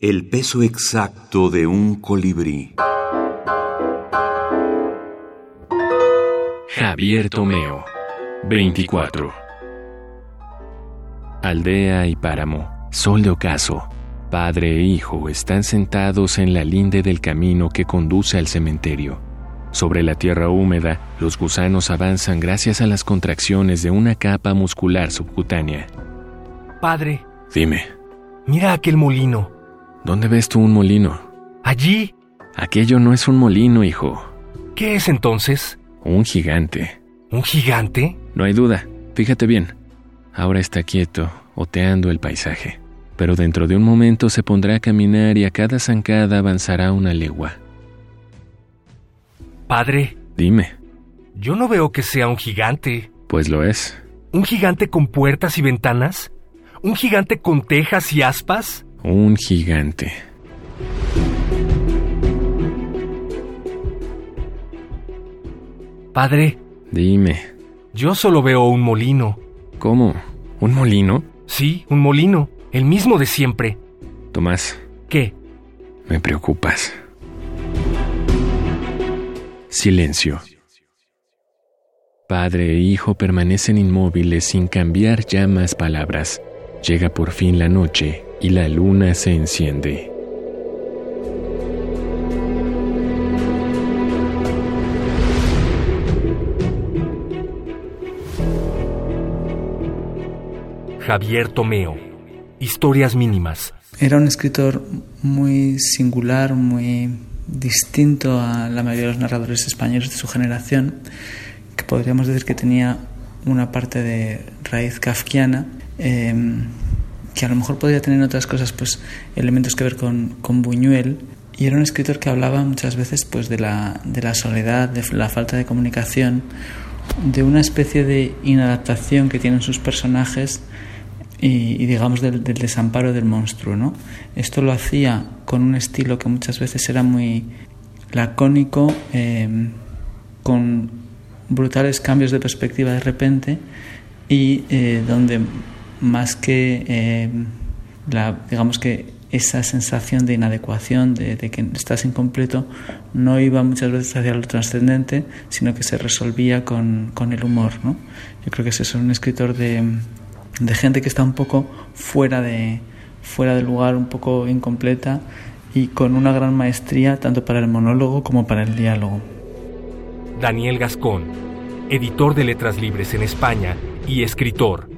El peso exacto de un colibrí. Javier Tomeo, 24. Aldea y páramo, sol de ocaso, padre e hijo están sentados en la linde del camino que conduce al cementerio. Sobre la tierra húmeda, los gusanos avanzan gracias a las contracciones de una capa muscular subcutánea. Padre, Dime, mira aquel molino. ¿Dónde ves tú un molino? Allí. Aquello no es un molino, hijo. ¿Qué es entonces? Un gigante. ¿Un gigante? No hay duda. Fíjate bien. Ahora está quieto, oteando el paisaje. Pero dentro de un momento se pondrá a caminar y a cada zancada avanzará una legua. Padre, Dime, yo no veo que sea un gigante. pues lo es. ¿Un gigante con puertas y ventanas? ¿Un gigante con tejas y aspas? Un gigante. Padre, Dime, yo solo veo un molino. ¿cómo? ¿Un molino? Sí, un molino. El mismo de siempre. Tomás, ¿Qué? me preocupas. Silencio. Padre e hijo permanecen inmóviles sin cambiar ya más palabras. Llega por fin la noche y la luna se enciende. Javier Tomeo. Historias mínimas. Era un escritor muy singular, muy distinto a la mayoría de los narradores españoles de su generación, que podríamos decir que tenía una parte de raíz kafkiana, eh, que a lo mejor podría tener en otras cosas pues, elementos que ver con, con Buñuel. Y era un escritor que hablaba muchas veces pues, de, la, de la soledad, de la falta de comunicación, de una especie de inadaptación que tienen sus personajes y, digamos del, desamparo del monstruo. ¿no? Esto lo hacía con un estilo que muchas veces era muy lacónico, eh, con brutales cambios de perspectiva de repente y eh, donde más que eh, la, digamos que esa sensación de inadecuación, de, de, que estás incompleto, no iba muchas veces hacia lo trascendente, sino que se resolvía con, con el humor. ¿no? Yo creo que es un escritor de, de gente que está un poco fuera de fuera del lugar, un poco incompleta y con una gran maestría tanto para el monólogo como para el diálogo. Daniel Gascón, editor de Letras Libres en España y escritor.